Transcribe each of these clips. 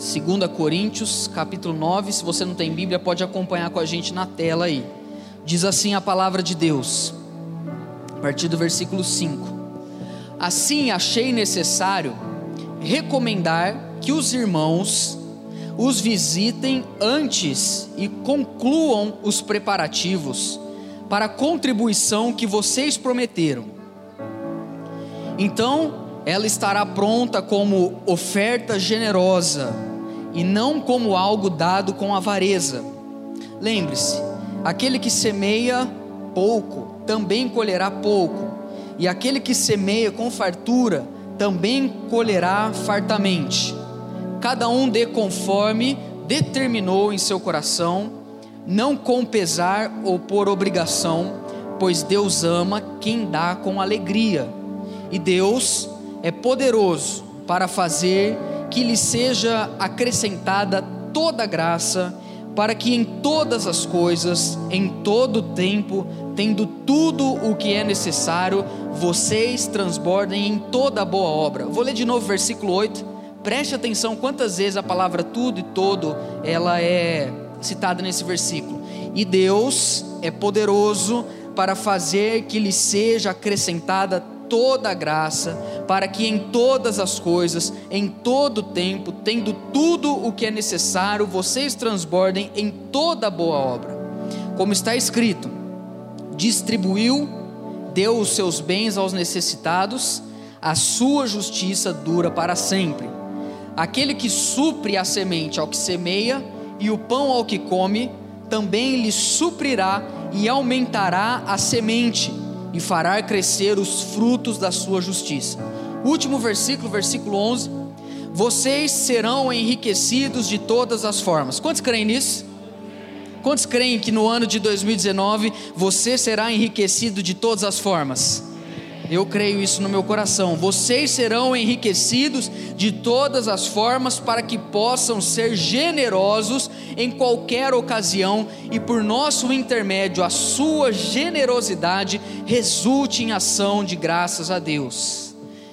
2 Coríntios, capítulo 9. Se você não tem Bíblia, pode acompanhar com a gente na tela aí. Diz assim a palavra de Deus, a partir do versículo 5. Assim achei necessário recomendar que os irmãos os visitem antes e concluam os preparativos para a contribuição que vocês prometeram. Então, ela estará pronta como oferta generosa e não como algo dado com avareza. Lembre-se: aquele que semeia pouco também colherá pouco, e aquele que semeia com fartura também colherá fartamente. Cada um dê conforme determinou em seu coração, não com pesar ou por obrigação, pois Deus ama quem dá com alegria, e Deus é poderoso para fazer que lhe seja acrescentada toda graça, para que em todas as coisas, em todo tempo, tendo tudo o que é necessário, vocês transbordem em toda boa obra. Vou ler de novo o versículo 8. Preste atenção quantas vezes a palavra tudo e todo ela é citada nesse versículo. E Deus é poderoso para fazer que lhe seja acrescentada toda a graça, para que em todas as coisas, em todo tempo, tendo tudo o que é necessário, vocês transbordem em toda boa obra. Como está escrito: distribuiu, deu os seus bens aos necessitados, a sua justiça dura para sempre. Aquele que supre a semente ao que semeia e o pão ao que come, também lhe suprirá e aumentará a semente e fará crescer os frutos da sua justiça. Último versículo, versículo 11. Vocês serão enriquecidos de todas as formas. Quantos creem nisso? Quantos creem que no ano de 2019 você será enriquecido de todas as formas? Eu creio isso no meu coração. Vocês serão enriquecidos de todas as formas para que possam ser generosos em qualquer ocasião e por nosso intermédio a sua generosidade resulte em ação de graças a Deus.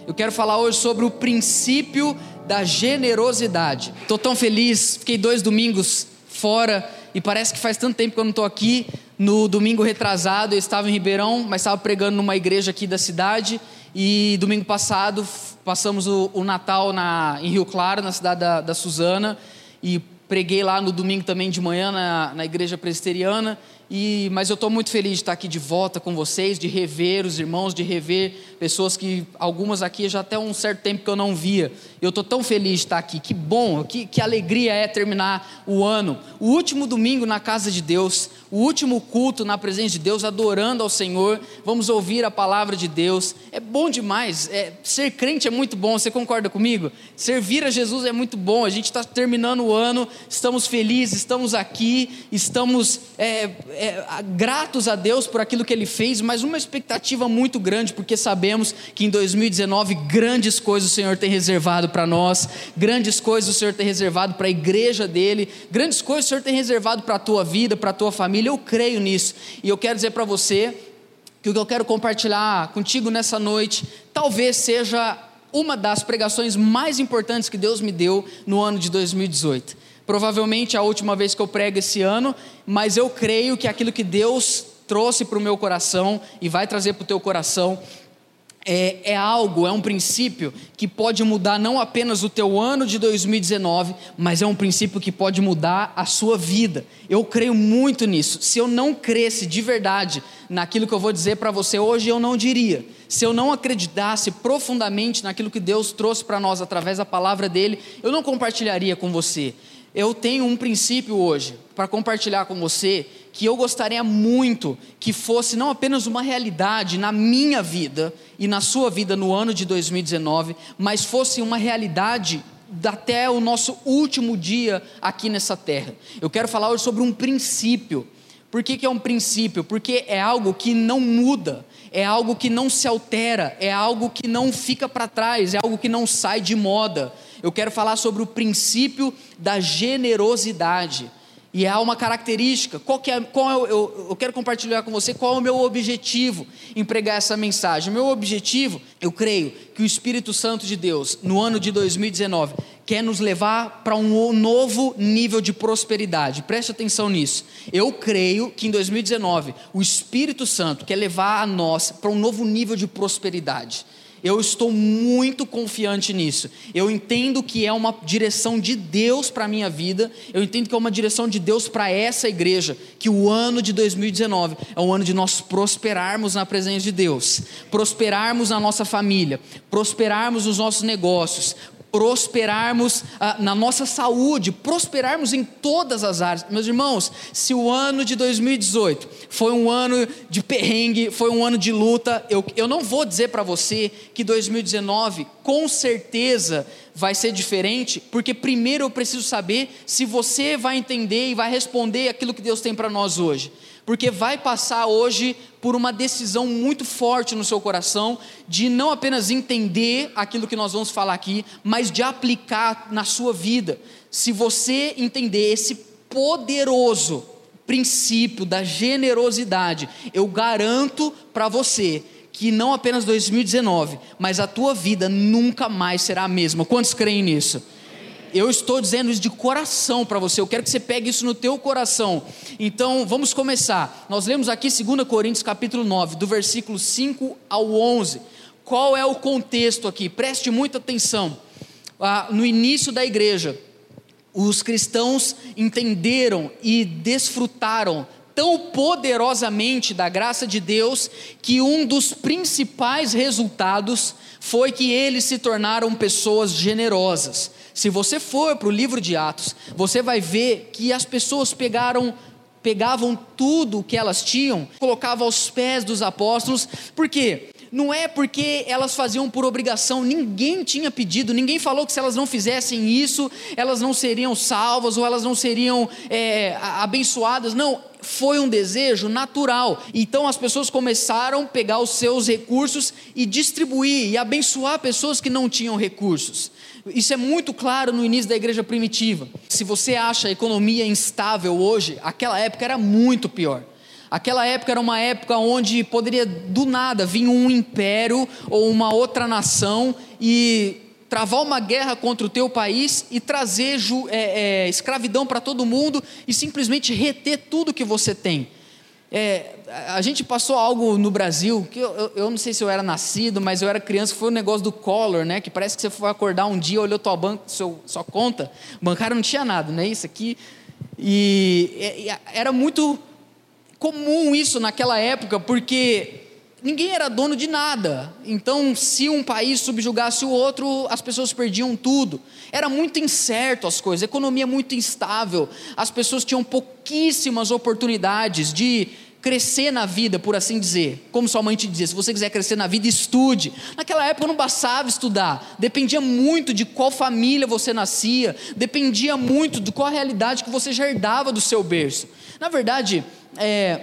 Eu quero falar hoje sobre o princípio da generosidade. Estou tão feliz, fiquei dois domingos fora e parece que faz tanto tempo que eu não estou aqui. No domingo retrasado eu estava em Ribeirão, mas estava pregando numa igreja aqui da cidade. E domingo passado passamos o, o Natal na, em Rio Claro, na cidade da, da Suzana. E preguei lá no domingo também de manhã na, na igreja presbiteriana. E, mas eu estou muito feliz de estar aqui de volta com vocês, de rever os irmãos, de rever pessoas que algumas aqui já até um certo tempo que eu não via. Eu estou tão feliz de estar aqui. Que bom, que, que alegria é terminar o ano. O último domingo na casa de Deus, o último culto na presença de Deus, adorando ao Senhor. Vamos ouvir a palavra de Deus. É bom demais. É, ser crente é muito bom. Você concorda comigo? Servir a Jesus é muito bom. A gente está terminando o ano, estamos felizes, estamos aqui, estamos. É, é, gratos a Deus por aquilo que Ele fez, mas uma expectativa muito grande, porque sabemos que em 2019 grandes coisas o Senhor tem reservado para nós, grandes coisas o Senhor tem reservado para a igreja dele, grandes coisas o Senhor tem reservado para a tua vida, para a tua família. Eu creio nisso e eu quero dizer para você que o que eu quero compartilhar contigo nessa noite talvez seja uma das pregações mais importantes que Deus me deu no ano de 2018 provavelmente é a última vez que eu prego esse ano, mas eu creio que aquilo que Deus trouxe para o meu coração e vai trazer para o teu coração é, é, algo, é um princípio que pode mudar não apenas o teu ano de 2019, mas é um princípio que pode mudar a sua vida. Eu creio muito nisso. Se eu não cresce de verdade naquilo que eu vou dizer para você hoje, eu não diria. Se eu não acreditasse profundamente naquilo que Deus trouxe para nós através da palavra dele, eu não compartilharia com você eu tenho um princípio hoje para compartilhar com você que eu gostaria muito que fosse não apenas uma realidade na minha vida e na sua vida no ano de 2019, mas fosse uma realidade até o nosso último dia aqui nessa terra. Eu quero falar hoje sobre um princípio. Por que, que é um princípio? Porque é algo que não muda, é algo que não se altera, é algo que não fica para trás, é algo que não sai de moda eu quero falar sobre o princípio da generosidade. E há uma característica, qual que é, qual é, eu, eu quero compartilhar com você qual é o meu objetivo em pregar essa mensagem. O meu objetivo, eu creio que o Espírito Santo de Deus, no ano de 2019, quer nos levar para um novo nível de prosperidade. Preste atenção nisso. Eu creio que em 2019 o Espírito Santo quer levar a nós para um novo nível de prosperidade. Eu estou muito confiante nisso. Eu entendo que é uma direção de Deus para a minha vida. Eu entendo que é uma direção de Deus para essa igreja. Que o ano de 2019 é o ano de nós prosperarmos na presença de Deus, prosperarmos na nossa família, prosperarmos nos nossos negócios, prosperarmos ah, na nossa saúde, prosperarmos em todas as áreas. Meus irmãos, se o ano de 2018 foi um ano de perrengue, foi um ano de luta, eu, eu não vou dizer para você que 2019 com certeza vai ser diferente, porque primeiro eu preciso saber se você vai entender e vai responder aquilo que Deus tem para nós hoje porque vai passar hoje por uma decisão muito forte no seu coração de não apenas entender aquilo que nós vamos falar aqui, mas de aplicar na sua vida. Se você entender esse poderoso princípio da generosidade, eu garanto para você que não apenas 2019, mas a tua vida nunca mais será a mesma. Quantos creem nisso? Eu estou dizendo isso de coração para você. Eu quero que você pegue isso no teu coração. Então, vamos começar. Nós lemos aqui 2 Coríntios capítulo 9, do versículo 5 ao 11. Qual é o contexto aqui? Preste muita atenção. Ah, no início da igreja, os cristãos entenderam e desfrutaram tão poderosamente da graça de Deus que um dos principais resultados foi que eles se tornaram pessoas generosas. Se você for para o livro de Atos, você vai ver que as pessoas pegaram pegavam tudo o que elas tinham, colocavam aos pés dos apóstolos, por quê? Não é porque elas faziam por obrigação, ninguém tinha pedido, ninguém falou que se elas não fizessem isso, elas não seriam salvas ou elas não seriam é, abençoadas. Não, foi um desejo natural. Então as pessoas começaram a pegar os seus recursos e distribuir e abençoar pessoas que não tinham recursos. Isso é muito claro no início da igreja primitiva. Se você acha a economia instável hoje, aquela época era muito pior. Aquela época era uma época onde poderia do nada vir um império ou uma outra nação e travar uma guerra contra o teu país e trazer é, é, escravidão para todo mundo e simplesmente reter tudo que você tem. É, a gente passou algo no Brasil, que eu, eu, eu, não sei se eu era nascido, mas eu era criança, que foi o um negócio do Collor, né? Que parece que você foi acordar um dia, olhou tua banca, seu, sua conta, o bancário não tinha nada, né? Isso aqui. E, e era muito comum isso naquela época, porque ninguém era dono de nada. Então, se um país subjugasse o outro, as pessoas perdiam tudo. Era muito incerto as coisas, a economia muito instável. As pessoas tinham pouquíssimas oportunidades de crescer na vida, por assim dizer. Como sua mãe te dizia, se você quiser crescer na vida, estude. Naquela época não bastava estudar, dependia muito de qual família você nascia, dependia muito de qual realidade que você já herdava do seu berço. Na verdade, é,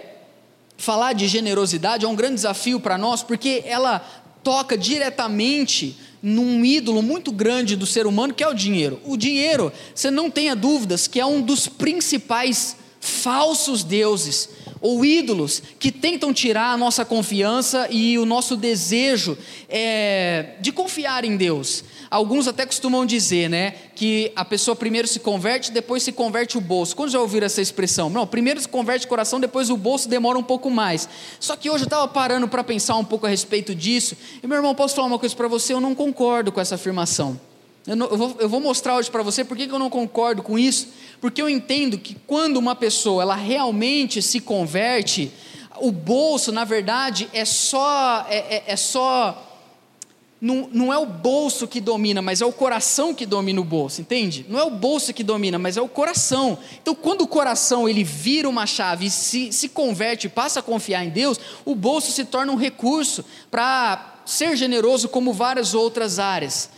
falar de generosidade é um grande desafio para nós, porque ela toca diretamente num ídolo muito grande do ser humano, que é o dinheiro. O dinheiro, você não tenha dúvidas, que é um dos principais falsos deuses ou ídolos que tentam tirar a nossa confiança e o nosso desejo é, de confiar em Deus. Alguns até costumam dizer, né, que a pessoa primeiro se converte, depois se converte o bolso. Quando já ouviram essa expressão? Não, primeiro se converte o coração, depois o bolso demora um pouco mais. Só que hoje eu estava parando para pensar um pouco a respeito disso, e meu irmão, posso falar uma coisa para você? Eu não concordo com essa afirmação. Eu, não, eu, vou, eu vou, mostrar hoje para você por que eu não concordo com isso, porque eu entendo que quando uma pessoa ela realmente se converte, o bolso, na verdade, é só, é, é, é só não, não, é o bolso que domina, mas é o coração que domina o bolso, entende? Não é o bolso que domina, mas é o coração. Então, quando o coração ele vira uma chave e se, se converte, passa a confiar em Deus, o bolso se torna um recurso para ser generoso como várias outras áreas.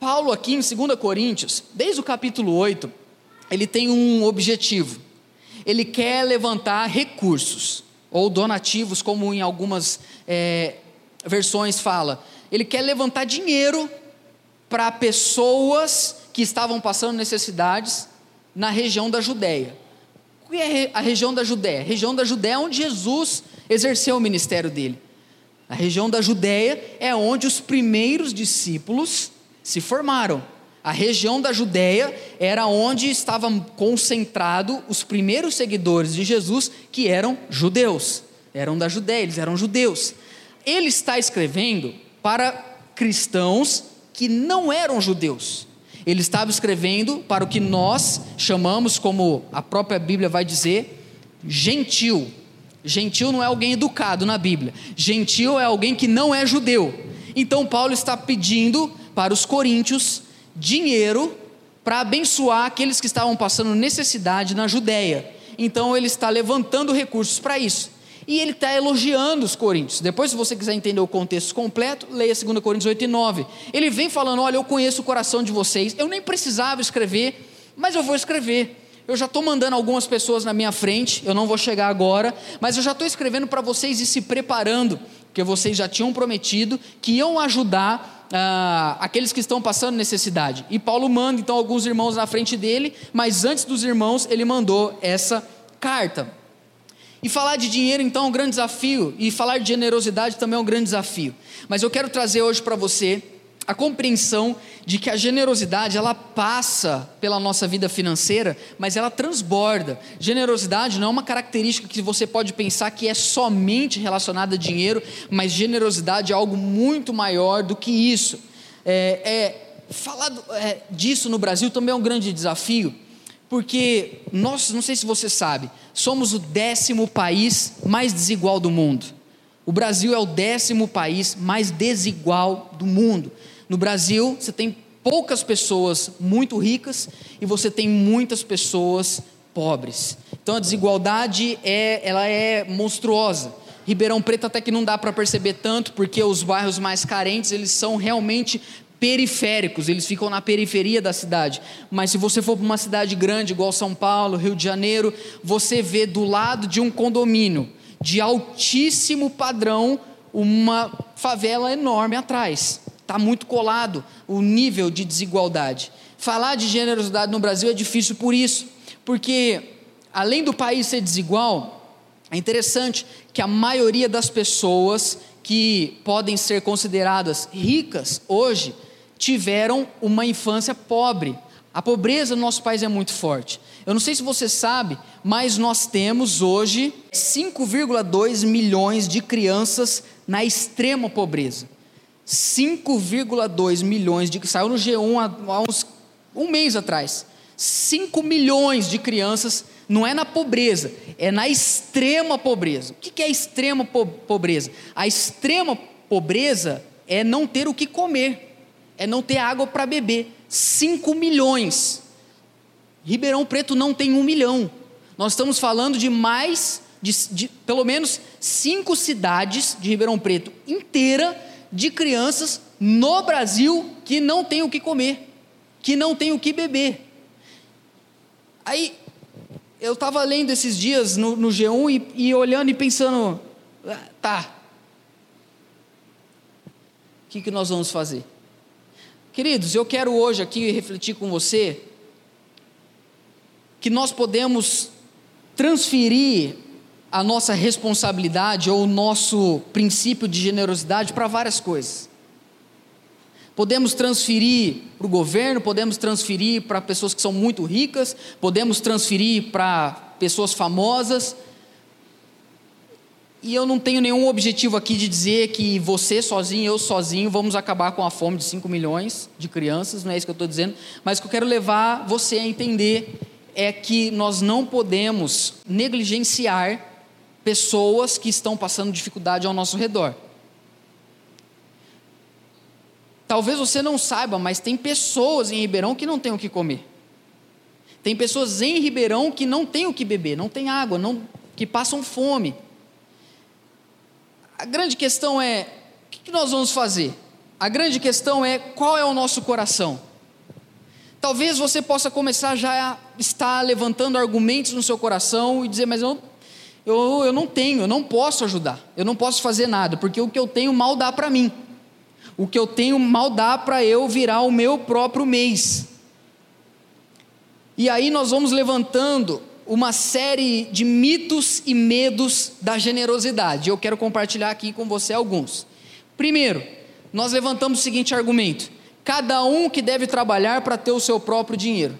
Paulo, aqui em 2 Coríntios, desde o capítulo 8, ele tem um objetivo. Ele quer levantar recursos, ou donativos, como em algumas é, versões fala. Ele quer levantar dinheiro para pessoas que estavam passando necessidades na região da Judéia. O que é a região da Judéia? A região da Judéia é onde Jesus exerceu o ministério dele. A região da Judéia é onde os primeiros discípulos se formaram. A região da Judéia era onde estavam concentrados os primeiros seguidores de Jesus, que eram judeus. Eram da Judéia, eles eram judeus. Ele está escrevendo para cristãos que não eram judeus. Ele estava escrevendo para o que nós chamamos, como a própria Bíblia vai dizer, gentil. Gentil não é alguém educado na Bíblia. Gentil é alguém que não é judeu. Então Paulo está pedindo para os coríntios dinheiro para abençoar aqueles que estavam passando necessidade na Judéia. Então ele está levantando recursos para isso. E ele está elogiando os coríntios. Depois, se você quiser entender o contexto completo, leia 2 Coríntios 8 e 9. Ele vem falando: Olha, eu conheço o coração de vocês, eu nem precisava escrever, mas eu vou escrever. Eu já estou mandando algumas pessoas na minha frente, eu não vou chegar agora, mas eu já estou escrevendo para vocês e se preparando, porque vocês já tinham prometido que iam ajudar ah, aqueles que estão passando necessidade. E Paulo manda então alguns irmãos na frente dele, mas antes dos irmãos ele mandou essa carta. E falar de dinheiro então é um grande desafio, e falar de generosidade também é um grande desafio. Mas eu quero trazer hoje para você a compreensão de que a generosidade ela passa pela nossa vida financeira, mas ela transborda. Generosidade não é uma característica que você pode pensar que é somente relacionada a dinheiro, mas generosidade é algo muito maior do que isso. É, é falar do, é, disso no Brasil também é um grande desafio, porque nós, não sei se você sabe, somos o décimo país mais desigual do mundo. O Brasil é o décimo país mais desigual do mundo. No Brasil, você tem poucas pessoas muito ricas e você tem muitas pessoas pobres. Então a desigualdade é, ela é monstruosa. Ribeirão Preto até que não dá para perceber tanto, porque os bairros mais carentes, eles são realmente periféricos, eles ficam na periferia da cidade. Mas se você for para uma cidade grande, igual São Paulo, Rio de Janeiro, você vê do lado de um condomínio de altíssimo padrão uma favela enorme atrás está muito colado o nível de desigualdade. Falar de generosidade no Brasil é difícil por isso, porque além do país ser desigual, é interessante que a maioria das pessoas que podem ser consideradas ricas hoje tiveram uma infância pobre. A pobreza no nosso país é muito forte. Eu não sei se você sabe, mas nós temos hoje 5,2 milhões de crianças na extrema pobreza. 5,2 milhões de saiu no G1 há, uns, um mês atrás. 5 milhões de crianças não é na pobreza, é na extrema pobreza. O que é extrema pobreza? A extrema pobreza é não ter o que comer, é não ter água para beber. 5 milhões. Ribeirão Preto não tem um milhão. Nós estamos falando de mais, de, de pelo menos cinco cidades de Ribeirão Preto inteira de crianças no Brasil que não tem o que comer, que não tem o que beber. Aí, eu estava lendo esses dias no, no G1 e, e, olhando e pensando, ah, tá, o que, que nós vamos fazer? Queridos, eu quero hoje aqui refletir com você que nós podemos transferir a nossa responsabilidade ou o nosso princípio de generosidade para várias coisas. Podemos transferir para o governo, podemos transferir para pessoas que são muito ricas, podemos transferir para pessoas famosas. E eu não tenho nenhum objetivo aqui de dizer que você sozinho, eu sozinho, vamos acabar com a fome de 5 milhões de crianças, não é isso que eu estou dizendo, mas o que eu quero levar você a entender é que nós não podemos negligenciar pessoas que estão passando dificuldade ao nosso redor. Talvez você não saiba, mas tem pessoas em Ribeirão que não têm o que comer. Tem pessoas em Ribeirão que não têm o que beber, não têm água, não, que passam fome. A grande questão é: o que nós vamos fazer? A grande questão é qual é o nosso coração. Talvez você possa começar já a estar levantando argumentos no seu coração e dizer, mas eu eu, eu não tenho, eu não posso ajudar, eu não posso fazer nada, porque o que eu tenho mal dá para mim, o que eu tenho mal dá para eu virar o meu próprio mês. E aí nós vamos levantando uma série de mitos e medos da generosidade. Eu quero compartilhar aqui com você alguns. Primeiro, nós levantamos o seguinte argumento: cada um que deve trabalhar para ter o seu próprio dinheiro.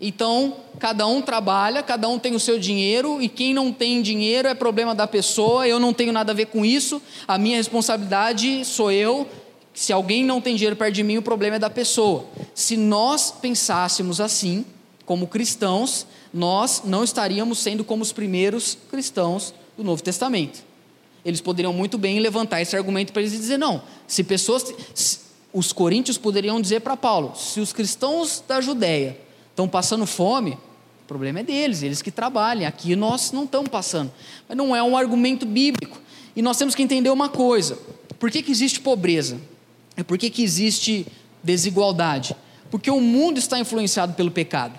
Então, cada um trabalha, cada um tem o seu dinheiro, e quem não tem dinheiro é problema da pessoa, eu não tenho nada a ver com isso, a minha responsabilidade sou eu. Se alguém não tem dinheiro perto de mim, o problema é da pessoa. Se nós pensássemos assim, como cristãos, nós não estaríamos sendo como os primeiros cristãos do Novo Testamento. Eles poderiam muito bem levantar esse argumento para eles dizer: não, se pessoas. Se, os coríntios poderiam dizer para Paulo: se os cristãos da Judéia estão passando fome, o problema é deles, eles que trabalhem, aqui nós não estamos passando. Mas não é um argumento bíblico. E nós temos que entender uma coisa: por que, que existe pobreza? É por que, que existe desigualdade? Porque o mundo está influenciado pelo pecado.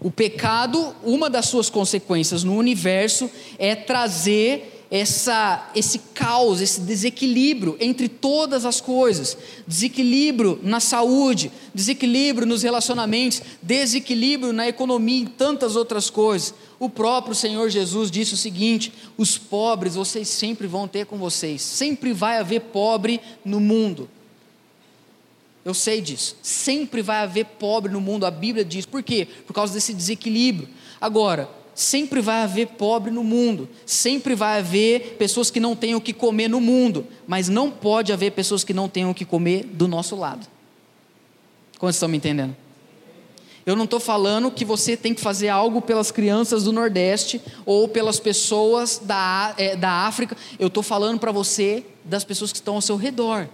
O pecado, uma das suas consequências no universo é trazer essa, esse caos, esse desequilíbrio entre todas as coisas, desequilíbrio na saúde, desequilíbrio nos relacionamentos, desequilíbrio na economia e tantas outras coisas. O próprio Senhor Jesus disse o seguinte: os pobres vocês sempre vão ter com vocês, sempre vai haver pobre no mundo. Eu sei disso, sempre vai haver pobre no mundo, a Bíblia diz, por quê? Por causa desse desequilíbrio. Agora, sempre vai haver pobre no mundo, sempre vai haver pessoas que não têm o que comer no mundo, mas não pode haver pessoas que não tenham o que comer do nosso lado. Como estão me entendendo? Eu não estou falando que você tem que fazer algo pelas crianças do Nordeste ou pelas pessoas da, é, da África, eu estou falando para você das pessoas que estão ao seu redor.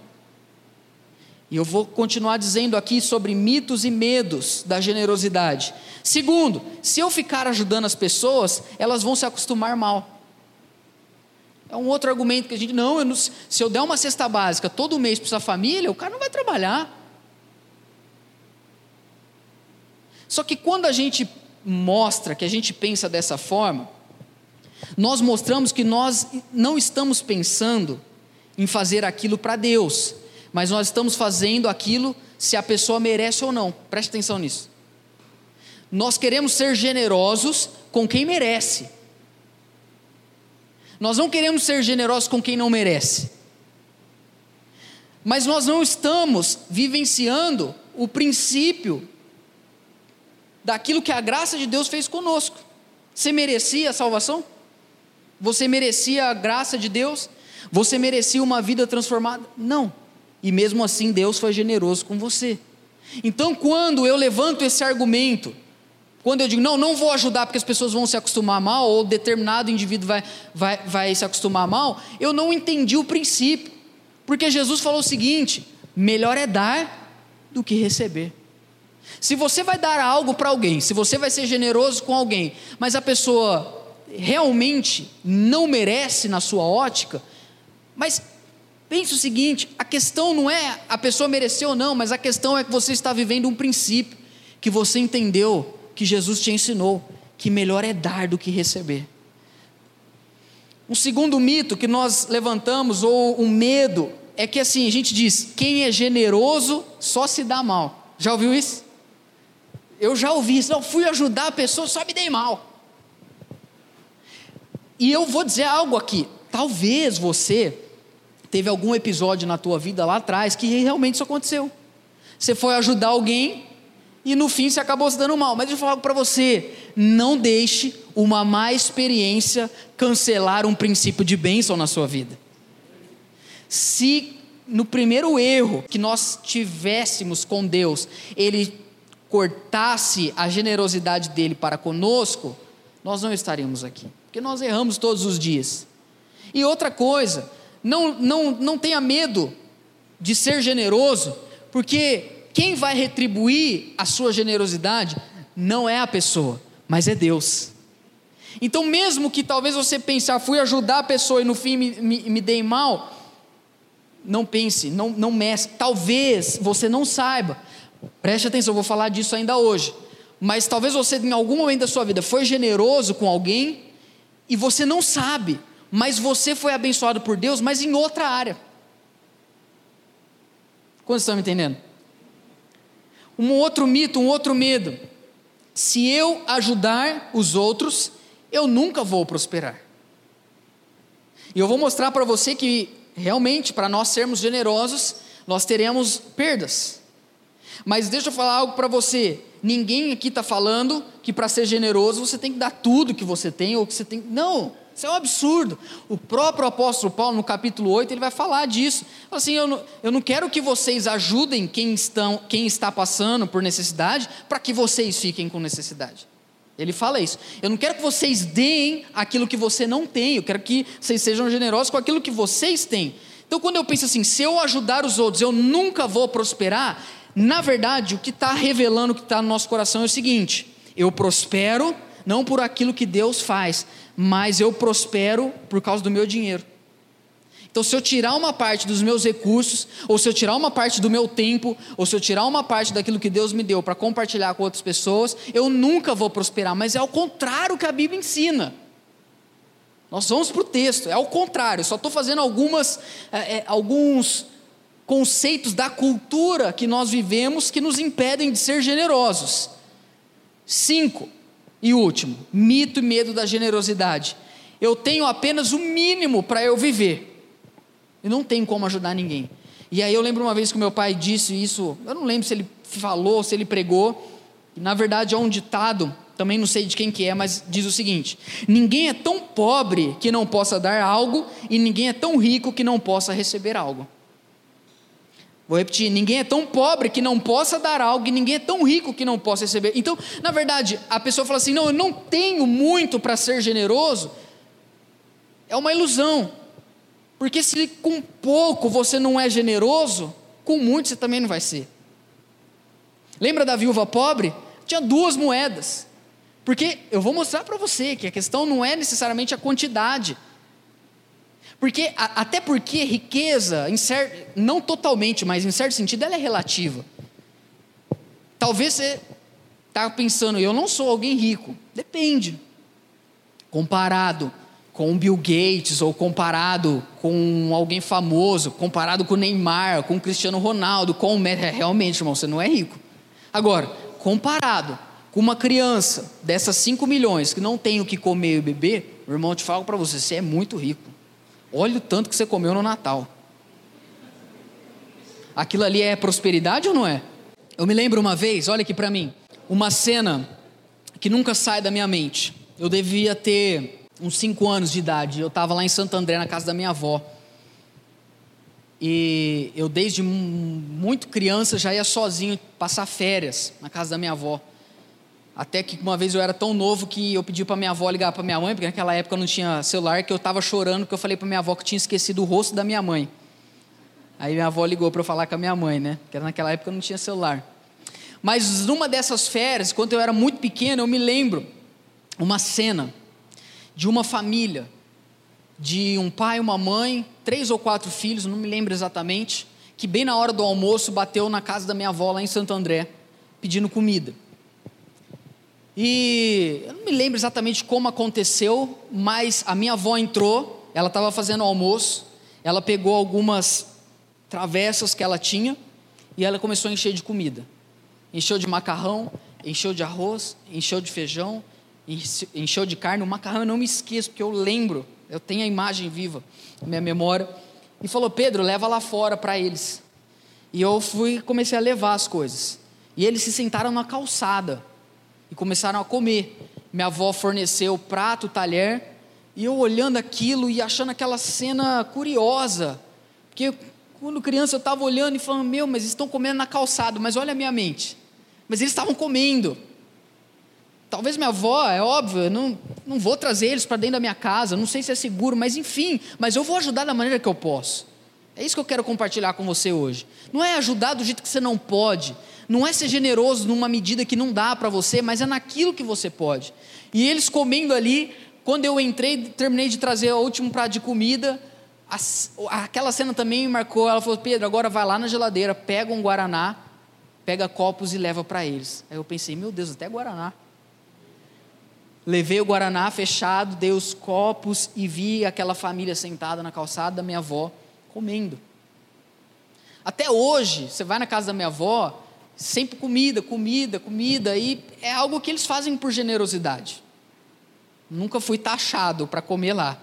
E eu vou continuar dizendo aqui sobre mitos e medos da generosidade. Segundo, se eu ficar ajudando as pessoas, elas vão se acostumar mal. É um outro argumento que a gente, não, eu não, se eu der uma cesta básica todo mês para sua família, o cara não vai trabalhar. Só que quando a gente mostra que a gente pensa dessa forma, nós mostramos que nós não estamos pensando em fazer aquilo para Deus, mas nós estamos fazendo aquilo se a pessoa merece ou não. Preste atenção nisso. Nós queremos ser generosos com quem merece. Nós não queremos ser generosos com quem não merece. Mas nós não estamos vivenciando o princípio daquilo que a graça de Deus fez conosco. Você merecia a salvação? Você merecia a graça de Deus? Você merecia uma vida transformada? Não e mesmo assim Deus foi generoso com você. Então, quando eu levanto esse argumento, quando eu digo, não, não vou ajudar porque as pessoas vão se acostumar mal, ou determinado indivíduo vai, vai, vai se acostumar mal, eu não entendi o princípio. Porque Jesus falou o seguinte: melhor é dar do que receber. Se você vai dar algo para alguém, se você vai ser generoso com alguém, mas a pessoa realmente não merece na sua ótica, mas Pense o seguinte: a questão não é a pessoa mereceu ou não, mas a questão é que você está vivendo um princípio que você entendeu, que Jesus te ensinou, que melhor é dar do que receber. Um segundo mito que nós levantamos, ou um medo, é que assim, a gente diz: quem é generoso só se dá mal. Já ouviu isso? Eu já ouvi isso. Não, fui ajudar a pessoa, só me dei mal. E eu vou dizer algo aqui. Talvez você teve algum episódio na tua vida lá atrás que realmente isso aconteceu. Você foi ajudar alguém e no fim você acabou se dando mal. Mas eu falar para você: não deixe uma má experiência cancelar um princípio de bênção na sua vida. Se no primeiro erro que nós tivéssemos com Deus, Ele cortasse a generosidade dele para conosco, nós não estaríamos aqui, porque nós erramos todos os dias. E outra coisa, não, não, não tenha medo de ser generoso, porque quem vai retribuir a sua generosidade não é a pessoa, mas é Deus. Então, mesmo que talvez você pense, ah, fui ajudar a pessoa e no fim me, me, me dei mal, não pense, não, não meça. Talvez você não saiba, preste atenção, eu vou falar disso ainda hoje. Mas talvez você, em algum momento da sua vida, foi generoso com alguém e você não sabe mas você foi abençoado por Deus, mas em outra área. Quantos estão me entendendo? Um outro mito, um outro medo. Se eu ajudar os outros, eu nunca vou prosperar. E eu vou mostrar para você que realmente, para nós sermos generosos, nós teremos perdas. Mas deixa eu falar algo para você. Ninguém aqui está falando que para ser generoso você tem que dar tudo que você tem ou que você tem. Não, isso é um absurdo. O próprio apóstolo Paulo, no capítulo 8, ele vai falar disso. Fala assim: eu não, eu não quero que vocês ajudem quem, estão, quem está passando por necessidade, para que vocês fiquem com necessidade. Ele fala isso. Eu não quero que vocês deem aquilo que você não tem, eu quero que vocês sejam generosos com aquilo que vocês têm. Então, quando eu penso assim, se eu ajudar os outros, eu nunca vou prosperar, na verdade, o que está revelando, o que está no nosso coração é o seguinte: eu prospero não por aquilo que Deus faz, mas eu prospero por causa do meu dinheiro. Então, se eu tirar uma parte dos meus recursos, ou se eu tirar uma parte do meu tempo, ou se eu tirar uma parte daquilo que Deus me deu para compartilhar com outras pessoas, eu nunca vou prosperar. Mas é ao contrário que a Bíblia ensina. Nós vamos para o texto, é ao contrário. Só estou fazendo algumas, é, é, alguns conceitos da cultura que nós vivemos que nos impedem de ser generosos. Cinco, e último, mito e medo da generosidade. Eu tenho apenas o mínimo para eu viver. Eu não tenho como ajudar ninguém. E aí eu lembro uma vez que meu pai disse isso, eu não lembro se ele falou, se ele pregou. Na verdade é um ditado, também não sei de quem que é, mas diz o seguinte: ninguém é tão pobre que não possa dar algo e ninguém é tão rico que não possa receber algo. Vou repetir: ninguém é tão pobre que não possa dar algo, e ninguém é tão rico que não possa receber. Então, na verdade, a pessoa fala assim: não, eu não tenho muito para ser generoso. É uma ilusão. Porque se com pouco você não é generoso, com muito você também não vai ser. Lembra da viúva pobre? Tinha duas moedas. Porque eu vou mostrar para você que a questão não é necessariamente a quantidade, porque, até porque riqueza, não totalmente, mas em certo sentido, ela é relativa. Talvez você está pensando, eu não sou alguém rico. Depende. Comparado com Bill Gates, ou comparado com alguém famoso, comparado com Neymar, com Cristiano Ronaldo, com o Messi, é, realmente, irmão, você não é rico. Agora, comparado com uma criança dessas 5 milhões que não tem o que comer e beber, o irmão, te falo para você, você é muito rico. Olha o tanto que você comeu no Natal. Aquilo ali é prosperidade ou não é? Eu me lembro uma vez, olha aqui para mim, uma cena que nunca sai da minha mente. Eu devia ter uns 5 anos de idade. Eu estava lá em Santo André, na casa da minha avó. E eu, desde muito criança, já ia sozinho passar férias na casa da minha avó. Até que uma vez eu era tão novo que eu pedi para minha avó ligar para minha mãe, porque naquela época não tinha celular, que eu estava chorando, porque eu falei para minha avó que tinha esquecido o rosto da minha mãe. Aí minha avó ligou para eu falar com a minha mãe, né? Porque naquela época não tinha celular. Mas numa dessas férias, quando eu era muito pequeno, eu me lembro uma cena de uma família, de um pai, uma mãe, três ou quatro filhos, não me lembro exatamente, que bem na hora do almoço bateu na casa da minha avó lá em Santo André, pedindo comida. E eu não me lembro exatamente como aconteceu, mas a minha avó entrou, ela estava fazendo almoço, ela pegou algumas travessas que ela tinha e ela começou a encher de comida. Encheu de macarrão, encheu de arroz, encheu de feijão, encheu de carne. O macarrão eu não me esqueço, porque eu lembro, eu tenho a imagem viva na minha memória. E falou: Pedro, leva lá fora para eles. E eu fui comecei a levar as coisas. E eles se sentaram na calçada e começaram a comer. Minha avó forneceu o prato, o talher, e eu olhando aquilo e achando aquela cena curiosa, porque quando criança eu estava olhando e falando: Meu, mas estão comendo na calçada, mas olha a minha mente. Mas eles estavam comendo. Talvez minha avó, é óbvio, não, não vou trazer eles para dentro da minha casa, não sei se é seguro, mas enfim, mas eu vou ajudar da maneira que eu posso. É isso que eu quero compartilhar com você hoje. Não é ajudar do jeito que você não pode, não é ser generoso numa medida que não dá para você, mas é naquilo que você pode. E eles comendo ali, quando eu entrei, terminei de trazer o último prato de comida, aquela cena também me marcou. Ela falou: Pedro, agora vai lá na geladeira, pega um guaraná, pega copos e leva para eles. Aí eu pensei: meu Deus, até guaraná. Levei o guaraná fechado, dei os copos e vi aquela família sentada na calçada da minha avó comendo. Até hoje, você vai na casa da minha avó, sempre comida, comida, comida, e é algo que eles fazem por generosidade. Nunca fui taxado para comer lá,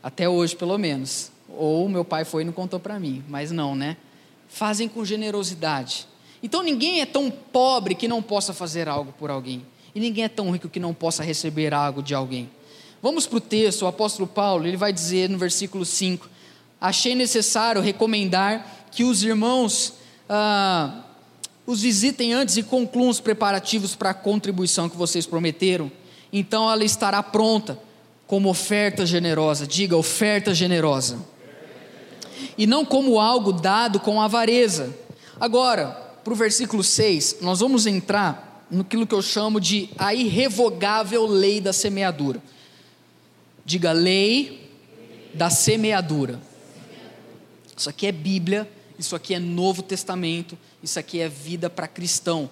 até hoje pelo menos. Ou meu pai foi e não contou para mim, mas não, né? fazem com generosidade. Então ninguém é tão pobre que não possa fazer algo por alguém. E ninguém é tão rico que não possa receber algo de alguém. Vamos para o texto, o apóstolo Paulo, ele vai dizer no versículo 5: Achei necessário recomendar que os irmãos ah, os visitem antes e concluam os preparativos para a contribuição que vocês prometeram. Então ela estará pronta como oferta generosa. Diga, oferta generosa. E não como algo dado com avareza. Agora, para o versículo 6, nós vamos entrar naquilo que eu chamo de a irrevogável lei da semeadura. Diga, lei da semeadura. Isso aqui é Bíblia, isso aqui é Novo Testamento, isso aqui é vida para cristão.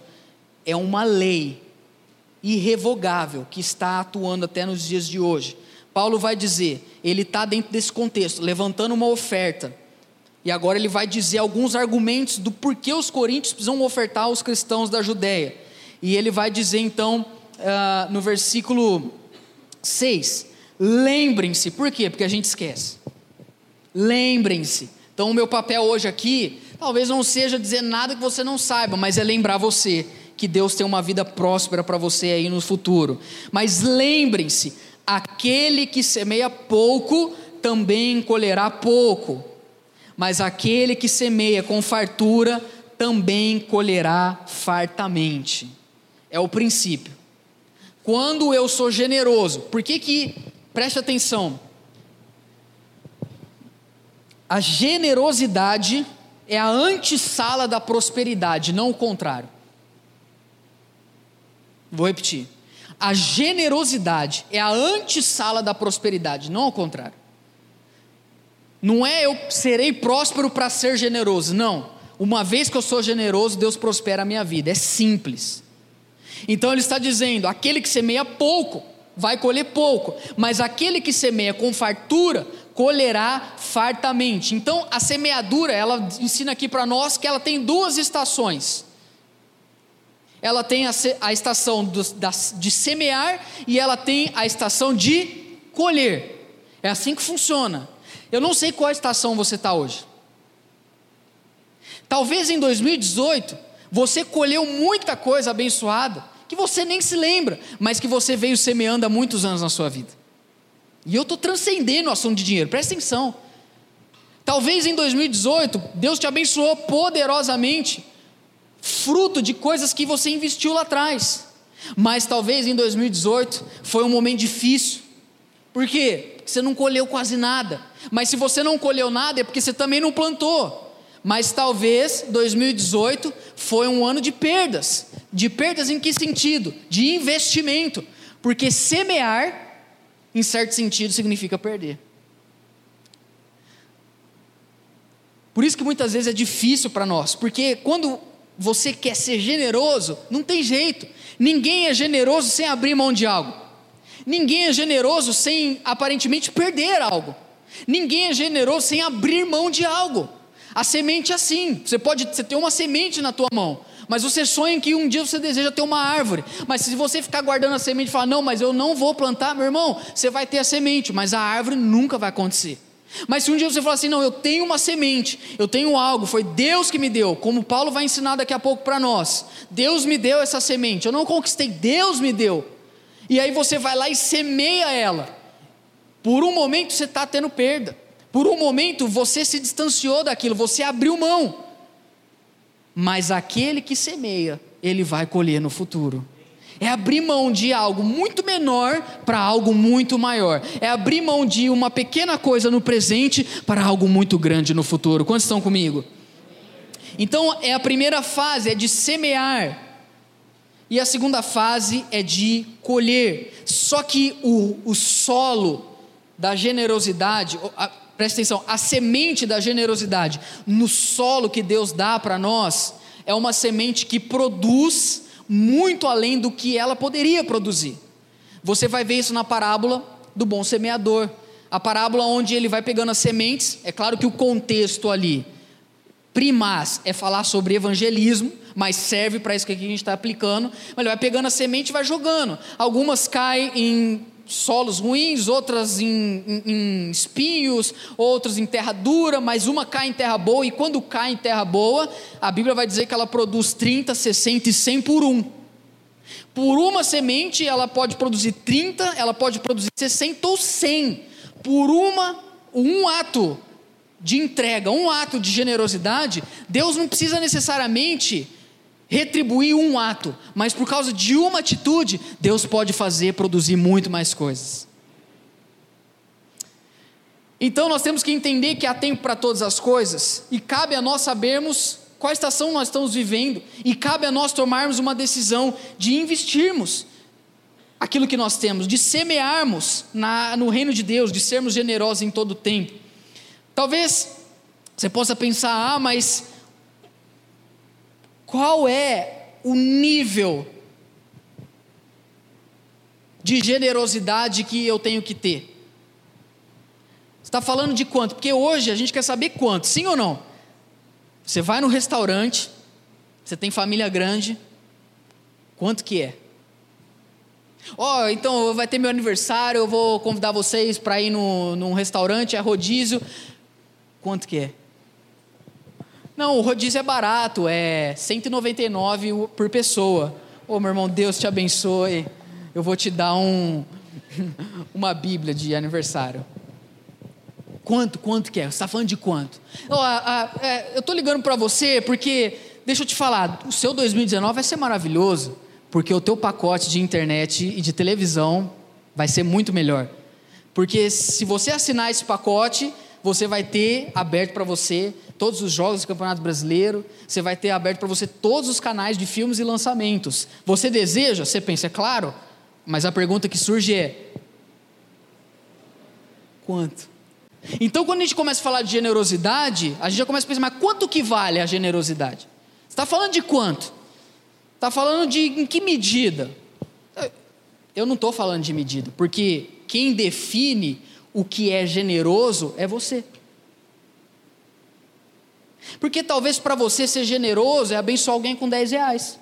É uma lei irrevogável que está atuando até nos dias de hoje. Paulo vai dizer, ele está dentro desse contexto, levantando uma oferta. E agora ele vai dizer alguns argumentos do porquê os coríntios precisam ofertar aos cristãos da Judéia. E ele vai dizer então, uh, no versículo 6, lembrem-se, por quê? Porque a gente esquece. Lembrem-se. Então o meu papel hoje aqui, talvez não seja dizer nada que você não saiba, mas é lembrar você que Deus tem uma vida próspera para você aí no futuro. Mas lembrem-se, aquele que semeia pouco também colherá pouco, mas aquele que semeia com fartura também colherá fartamente. É o princípio. Quando eu sou generoso, por que que, preste atenção, a generosidade é a antessala da prosperidade, não o contrário. Vou repetir. A generosidade é a antessala da prosperidade, não ao contrário. Não é eu serei próspero para ser generoso, não. Uma vez que eu sou generoso, Deus prospera a minha vida. É simples. Então ele está dizendo: aquele que semeia pouco vai colher pouco, mas aquele que semeia com fartura colherá fartamente. Então a semeadura, ela ensina aqui para nós que ela tem duas estações ela tem a, a estação do, da, de semear e ela tem a estação de colher. É assim que funciona. Eu não sei qual estação você está hoje. Talvez em 2018 você colheu muita coisa abençoada que você nem se lembra, mas que você veio semeando há muitos anos na sua vida. E eu estou transcendendo o assunto de dinheiro, presta atenção. Talvez em 2018 Deus te abençoou poderosamente fruto de coisas que você investiu lá atrás. Mas talvez em 2018 foi um momento difícil. Por quê? Porque você não colheu quase nada. Mas se você não colheu nada é porque você também não plantou. Mas talvez 2018 foi um ano de perdas. De perdas em que sentido? De investimento. Porque semear, em certo sentido, significa perder. Por isso que muitas vezes é difícil para nós, porque quando você quer ser generoso, não tem jeito. Ninguém é generoso sem abrir mão de algo. Ninguém é generoso sem aparentemente perder algo. Ninguém é generoso sem abrir mão de algo. A semente é assim. Você pode você ter uma semente na tua mão, mas você sonha que um dia você deseja ter uma árvore. Mas se você ficar guardando a semente e falar, não, mas eu não vou plantar, meu irmão, você vai ter a semente, mas a árvore nunca vai acontecer. Mas se um dia você falar assim, não, eu tenho uma semente, eu tenho algo, foi Deus que me deu, como Paulo vai ensinar daqui a pouco para nós. Deus me deu essa semente, eu não conquistei, Deus me deu. E aí você vai lá e semeia ela. Por um momento você está tendo perda. Por um momento você se distanciou daquilo, você abriu mão. Mas aquele que semeia, ele vai colher no futuro é abrir mão de algo muito menor para algo muito maior. É abrir mão de uma pequena coisa no presente para algo muito grande no futuro. Quantos estão comigo? Então, é a primeira fase é de semear. E a segunda fase é de colher. Só que o, o solo da generosidade, presta atenção, a semente da generosidade no solo que Deus dá para nós é uma semente que produz muito além do que ela poderia produzir. Você vai ver isso na parábola do bom semeador. A parábola onde ele vai pegando as sementes, é claro que o contexto ali, primaz, é falar sobre evangelismo, mas serve para isso que a gente está aplicando. Mas ele vai pegando a semente e vai jogando. Algumas caem em solos ruins, outras em, em, em, espinhos, outras em terra dura, mas uma cai em terra boa, e quando cai em terra boa, a Bíblia vai dizer que ela produz 30, 60 e 100 por um. Por uma semente, ela pode produzir 30, ela pode produzir 60 ou 100. Por uma, um ato de entrega, um ato de generosidade, Deus não precisa necessariamente retribuir um ato, mas por causa de uma atitude, Deus pode fazer produzir muito mais coisas. Então nós temos que entender que há tempo para todas as coisas, e cabe a nós sabermos qual estação nós estamos vivendo, e cabe a nós tomarmos uma decisão de investirmos aquilo que nós temos, de semearmos na, no reino de Deus, de sermos generosos em todo o tempo. Talvez você possa pensar, ah, mas qual é o nível de generosidade que eu tenho que ter? Está falando de quanto? Porque hoje a gente quer saber quanto, sim ou não? Você vai no restaurante, você tem família grande, quanto que é? Ó, oh, então vai ter meu aniversário, eu vou convidar vocês para ir no, num restaurante, é rodízio. Quanto que é? Não, o rodízio é barato, é 199 por pessoa. Ô oh, meu irmão, Deus te abençoe. Eu vou te dar um, uma Bíblia de aniversário. Quanto, quanto que é? Você está falando de quanto? Oh, é, eu estou ligando para você porque, deixa eu te falar, o seu 2019 vai ser maravilhoso, porque o teu pacote de internet e de televisão vai ser muito melhor. Porque se você assinar esse pacote, você vai ter aberto para você todos os jogos do Campeonato Brasileiro, você vai ter aberto para você todos os canais de filmes e lançamentos. Você deseja? Você pensa, é claro, mas a pergunta que surge é: quanto? Então, quando a gente começa a falar de generosidade, a gente já começa a pensar, mas quanto que vale a generosidade? Você está falando de quanto? Está falando de em que medida? Eu não estou falando de medida, porque quem define o que é generoso é você. Porque talvez para você ser generoso é abençoar alguém com 10 reais.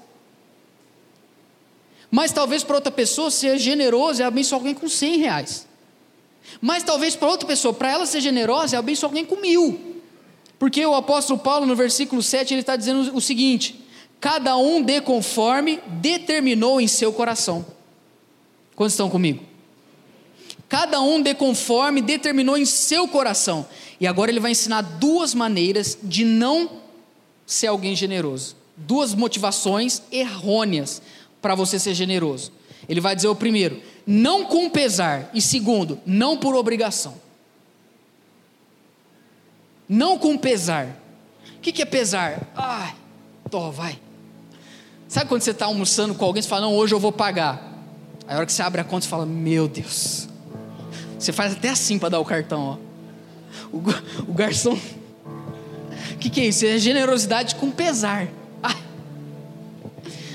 Mas talvez para outra pessoa ser generoso é abençoar alguém com 100 reais. Mas talvez para outra pessoa, para ela ser generosa, é abençoar alguém com mil. Porque o apóstolo Paulo, no versículo 7, ele está dizendo o seguinte: cada um dê conforme determinou em seu coração. Quantos estão comigo? Cada um dê conforme determinou em seu coração. E agora ele vai ensinar duas maneiras de não ser alguém generoso. Duas motivações errôneas para você ser generoso. Ele vai dizer o primeiro, não com pesar, e segundo, não por obrigação. Não com pesar. O que, que é pesar? Ai, tô, vai. Sabe quando você está almoçando com alguém e fala, não, hoje eu vou pagar. Aí a hora que você abre a conta, você fala, meu Deus, você faz até assim para dar o cartão, ó. O, o garçom. O que, que é isso? É generosidade com pesar. Ah.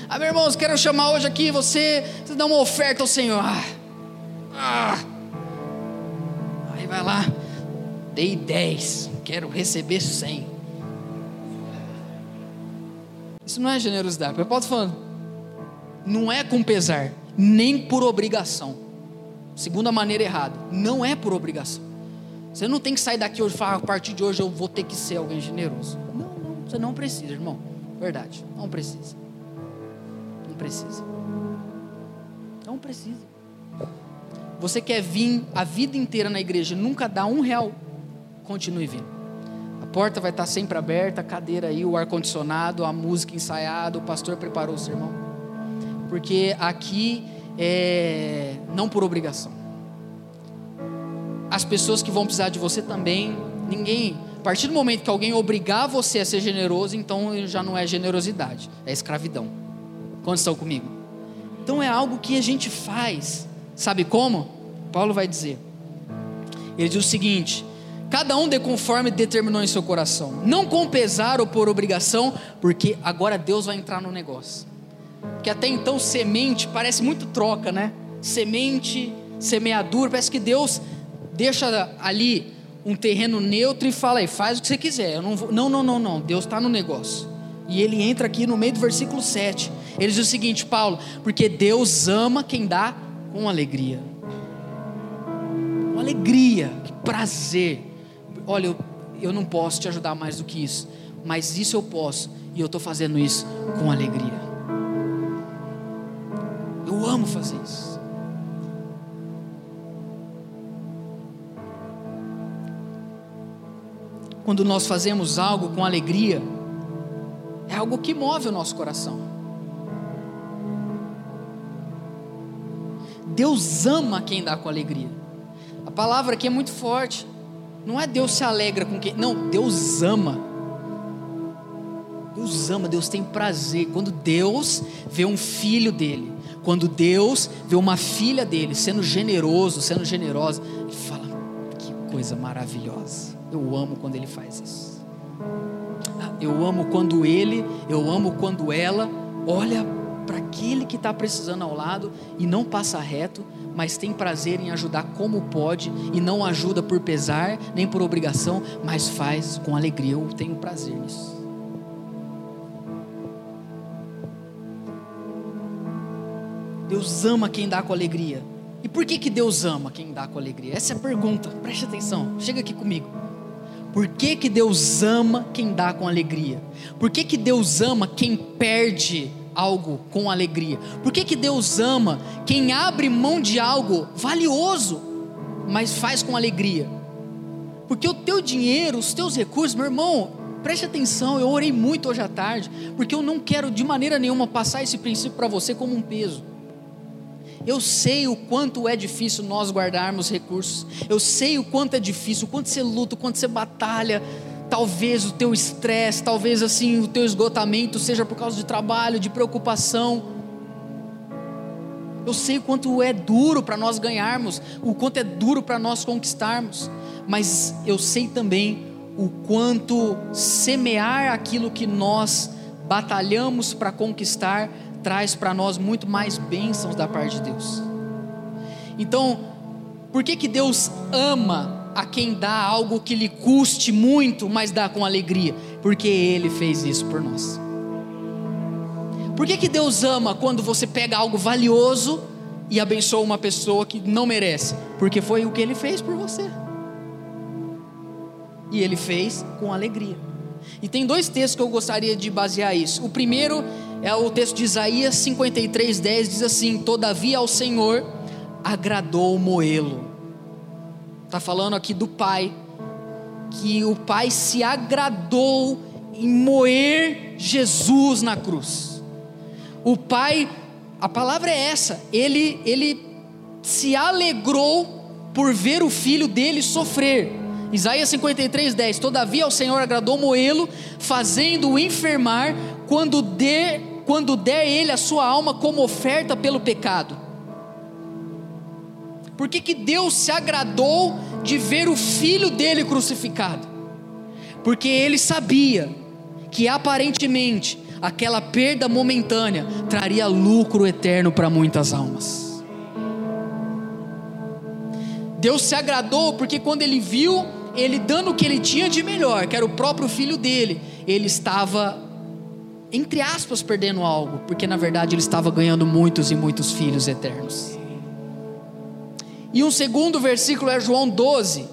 ah, meu irmão, quero chamar hoje aqui você, você dá uma oferta ao Senhor. Ah. Ah. Aí vai lá, dei 10, quero receber 100. Isso não é generosidade. Eu posso falando, não é com pesar, nem por obrigação. Segunda maneira errada, não é por obrigação. Você não tem que sair daqui hoje e falar, a partir de hoje eu vou ter que ser alguém generoso. Não, não, você não precisa, irmão. Verdade, não precisa. Não precisa. Não precisa. Você quer vir a vida inteira na igreja e nunca dar um real? Continue vindo. A porta vai estar sempre aberta, a cadeira aí, o ar-condicionado, a música ensaiada, o pastor preparou o sermão. Porque aqui é, não por obrigação. As pessoas que vão precisar de você também, ninguém. A partir do momento que alguém obrigar você a ser generoso, então já não é generosidade, é escravidão. Quantos estão comigo? Então é algo que a gente faz. Sabe como? Paulo vai dizer. Ele diz o seguinte: cada um dê conforme determinou em seu coração, não com pesar ou por obrigação, porque agora Deus vai entrar no negócio que até então semente parece muito troca, né? Semente, semeadura, parece que Deus deixa ali um terreno neutro e fala aí, faz o que você quiser. Eu não, vou... não, não, não, não, Deus está no negócio. E ele entra aqui no meio do versículo 7. Ele diz o seguinte, Paulo, porque Deus ama quem dá com alegria. alegria, que prazer. Olha, eu, eu não posso te ajudar mais do que isso, mas isso eu posso, e eu estou fazendo isso com alegria. Eu amo fazer isso. Quando nós fazemos algo com alegria, é algo que move o nosso coração. Deus ama quem dá com alegria. A palavra aqui é muito forte. Não é Deus se alegra com quem. Não, Deus ama. Deus ama, Deus tem prazer. Quando Deus vê um filho dele, quando Deus vê uma filha dele sendo generoso, sendo generosa, ele fala: que coisa maravilhosa. Eu amo quando ele faz isso. Eu amo quando ele, eu amo quando ela olha para aquele que está precisando ao lado e não passa reto, mas tem prazer em ajudar como pode e não ajuda por pesar nem por obrigação, mas faz com alegria. Eu tenho prazer nisso. Deus ama quem dá com alegria. E por que, que Deus ama quem dá com alegria? Essa é a pergunta, preste atenção, chega aqui comigo. Por que, que Deus ama quem dá com alegria? Por que, que Deus ama quem perde algo com alegria? Por que, que Deus ama quem abre mão de algo valioso, mas faz com alegria? Porque o teu dinheiro, os teus recursos, meu irmão, preste atenção, eu orei muito hoje à tarde, porque eu não quero de maneira nenhuma passar esse princípio para você como um peso. Eu sei o quanto é difícil nós guardarmos recursos. Eu sei o quanto é difícil, o quanto você luta, o quanto você batalha Talvez o teu estresse, talvez assim o teu esgotamento seja por causa de trabalho, de preocupação. Eu sei o quanto é duro para nós ganharmos, o quanto é duro para nós conquistarmos, mas eu sei também o quanto semear aquilo que nós batalhamos para conquistar traz para nós muito mais bênçãos da parte de Deus. Então, por que que Deus ama a quem dá algo que lhe custe muito, mas dá com alegria, porque Ele fez isso por nós. Por que, que Deus ama quando você pega algo valioso e abençoa uma pessoa que não merece? Porque foi o que Ele fez por você. E Ele fez com alegria. E tem dois textos que eu gostaria de basear isso. O primeiro é o texto de Isaías 53, 10, diz assim: Todavia ao Senhor agradou moê-lo Está falando aqui do Pai, que o Pai se agradou em moer Jesus na cruz. O Pai, a palavra é essa, ele, ele se alegrou por ver o filho dele sofrer. Isaías 53, 10: Todavia ao Senhor agradou moê-lo, fazendo-o enfermar, quando der, quando der ele a sua alma como oferta pelo pecado. Por que, que Deus se agradou de ver o filho dele crucificado? Porque ele sabia que aparentemente aquela perda momentânea traria lucro eterno para muitas almas. Deus se agradou porque quando ele viu ele dando o que ele tinha de melhor, que era o próprio filho dele, ele estava entre aspas perdendo algo, porque na verdade ele estava ganhando muitos e muitos filhos eternos. E um segundo versículo é João 12,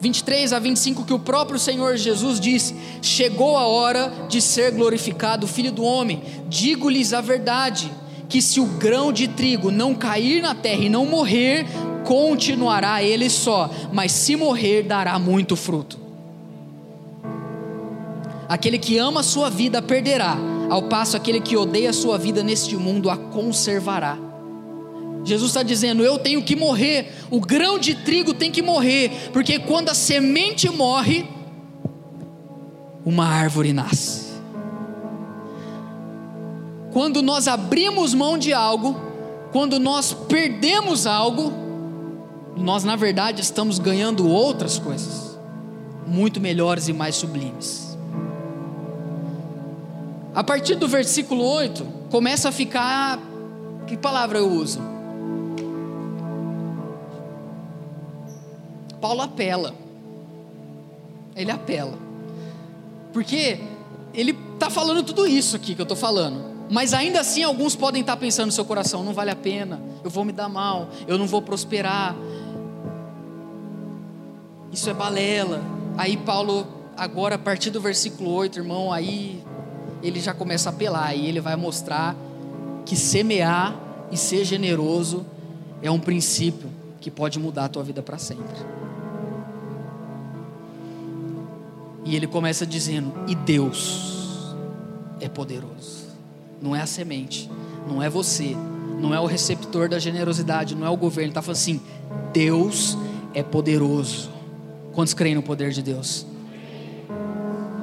23 a 25, que o próprio Senhor Jesus disse: Chegou a hora de ser glorificado o Filho do Homem. Digo-lhes a verdade: que se o grão de trigo não cair na terra e não morrer, continuará ele só, mas se morrer, dará muito fruto. Aquele que ama a sua vida perderá, ao passo aquele que odeia a sua vida neste mundo a conservará. Jesus está dizendo: eu tenho que morrer, o grão de trigo tem que morrer, porque quando a semente morre, uma árvore nasce. Quando nós abrimos mão de algo, quando nós perdemos algo, nós na verdade estamos ganhando outras coisas, muito melhores e mais sublimes. A partir do versículo 8, começa a ficar. Que palavra eu uso? Paulo apela. Ele apela. Porque ele está falando tudo isso aqui que eu estou falando. Mas ainda assim, alguns podem estar tá pensando no seu coração: não vale a pena, eu vou me dar mal, eu não vou prosperar. isso é balela. Aí Paulo, agora a partir do versículo 8, irmão, aí ele já começa a apelar e ele vai mostrar que semear e ser generoso é um princípio que pode mudar a tua vida para sempre. E ele começa dizendo: "E Deus é poderoso". Não é a semente, não é você, não é o receptor da generosidade, não é o governo, está falando assim: Deus é poderoso. Quantos creem no poder de Deus?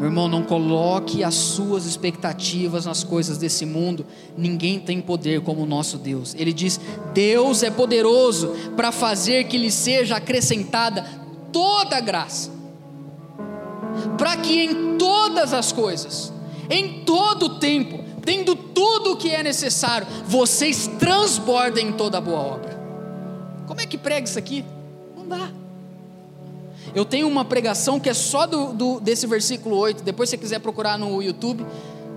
Meu irmão, não coloque as suas expectativas nas coisas desse mundo. Ninguém tem poder como o nosso Deus. Ele diz: Deus é poderoso para fazer que lhe seja acrescentada toda a graça, para que em todas as coisas, em todo o tempo, tendo tudo o que é necessário, vocês transbordem em toda boa obra. Como é que prega isso aqui? Não dá. Eu tenho uma pregação que é só do, do, desse versículo 8, depois se você quiser procurar no YouTube,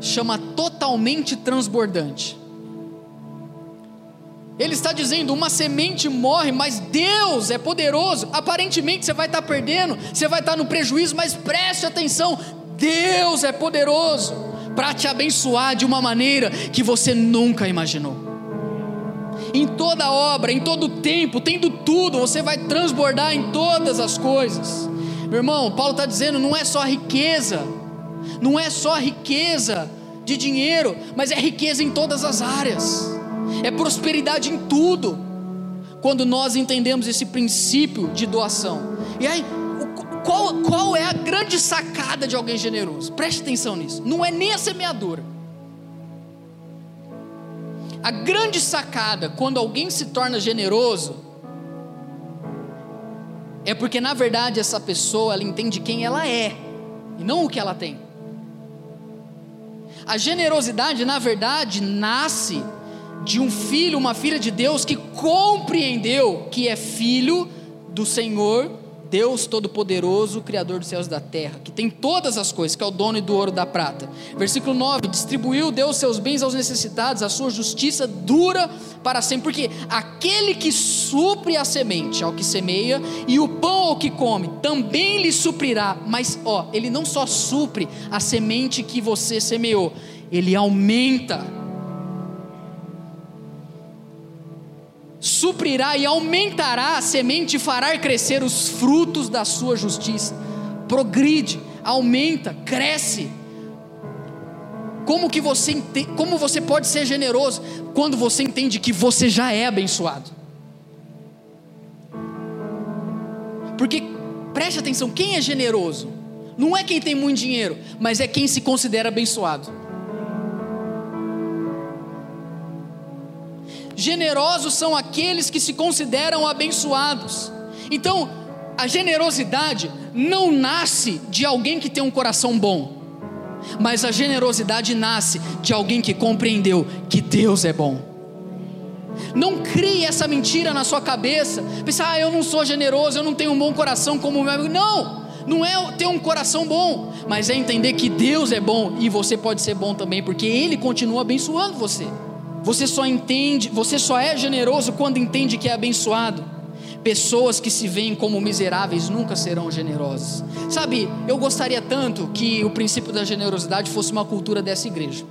chama Totalmente Transbordante. Ele está dizendo: uma semente morre, mas Deus é poderoso. Aparentemente você vai estar perdendo, você vai estar no prejuízo, mas preste atenção: Deus é poderoso para te abençoar de uma maneira que você nunca imaginou. Em toda obra, em todo tempo, tendo tudo, você vai transbordar em todas as coisas. Meu irmão, Paulo está dizendo: não é só riqueza, não é só riqueza de dinheiro, mas é riqueza em todas as áreas, é prosperidade em tudo. Quando nós entendemos esse princípio de doação, e aí qual, qual é a grande sacada de alguém generoso? Preste atenção nisso. Não é nem a semeadura. A grande sacada quando alguém se torna generoso é porque na verdade essa pessoa ela entende quem ela é e não o que ela tem. A generosidade na verdade nasce de um filho, uma filha de Deus que compreendeu que é filho do Senhor Deus Todo-Poderoso, Criador dos céus e da terra, que tem todas as coisas, que é o dono do ouro e da prata. Versículo 9: Distribuiu Deus seus bens aos necessitados, a sua justiça dura para sempre, porque aquele que supre a semente ao que semeia e o pão ao que come, também lhe suprirá. Mas, ó, ele não só supre a semente que você semeou, ele aumenta suprirá e aumentará a semente e fará crescer os frutos da sua justiça. Progride, aumenta, cresce. Como que você como você pode ser generoso quando você entende que você já é abençoado? Porque preste atenção, quem é generoso não é quem tem muito dinheiro, mas é quem se considera abençoado. Generosos são aqueles que se consideram abençoados. Então, a generosidade não nasce de alguém que tem um coração bom, mas a generosidade nasce de alguém que compreendeu que Deus é bom. Não crie essa mentira na sua cabeça. Pensar, ah, eu não sou generoso, eu não tenho um bom coração como meu amigo. Não, não é ter um coração bom, mas é entender que Deus é bom e você pode ser bom também, porque Ele continua abençoando você. Você só entende, você só é generoso quando entende que é abençoado. Pessoas que se veem como miseráveis nunca serão generosas. Sabe, eu gostaria tanto que o princípio da generosidade fosse uma cultura dessa igreja.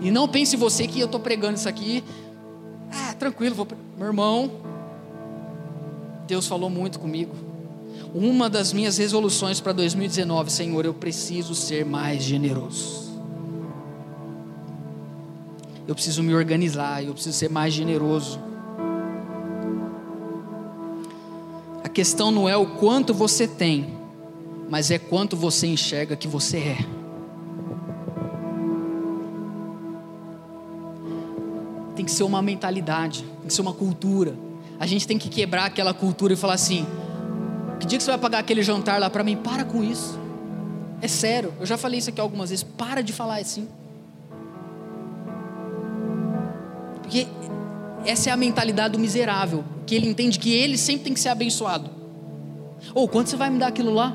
E não pense você que eu estou pregando isso aqui. Ah, tranquilo, vou... meu irmão. Deus falou muito comigo. Uma das minhas resoluções para 2019, Senhor, eu preciso ser mais generoso eu preciso me organizar, eu preciso ser mais generoso. A questão não é o quanto você tem, mas é quanto você enxerga que você é. Tem que ser uma mentalidade, tem que ser uma cultura. A gente tem que quebrar aquela cultura e falar assim: que dia que você vai pagar aquele jantar lá para mim? Para com isso. É sério, eu já falei isso aqui algumas vezes. Para de falar assim. Porque essa é a mentalidade do miserável, que ele entende que ele sempre tem que ser abençoado. Ou oh, quanto você vai me dar aquilo lá?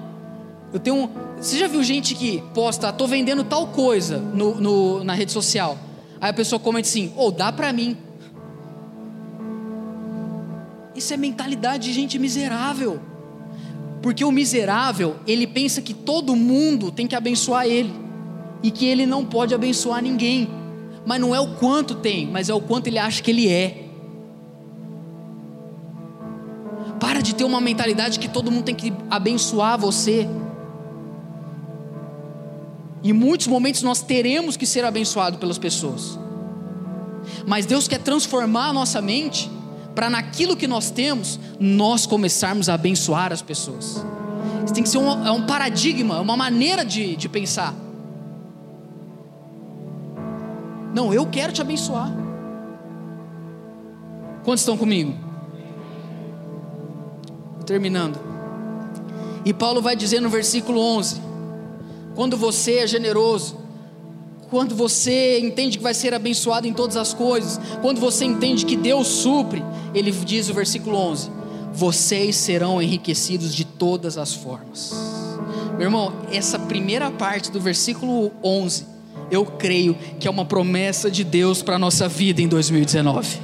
Eu tenho. Você já viu gente que posta, tô vendendo tal coisa no, no na rede social. Aí a pessoa comenta assim, ou oh, dá para mim. Isso é mentalidade de gente miserável. Porque o miserável, ele pensa que todo mundo tem que abençoar ele e que ele não pode abençoar ninguém. Mas não é o quanto tem, mas é o quanto ele acha que ele é. Para de ter uma mentalidade que todo mundo tem que abençoar você. Em muitos momentos nós teremos que ser abençoados pelas pessoas. Mas Deus quer transformar a nossa mente para naquilo que nós temos, nós começarmos a abençoar as pessoas. Isso tem que ser um, é um paradigma, uma maneira de, de pensar. Não, eu quero te abençoar. Quantos estão comigo? Terminando. E Paulo vai dizer no versículo 11: Quando você é generoso, quando você entende que vai ser abençoado em todas as coisas, quando você entende que Deus supre, ele diz o versículo 11: Vocês serão enriquecidos de todas as formas. Meu irmão, essa primeira parte do versículo 11, eu creio que é uma promessa de Deus para a nossa vida em 2019.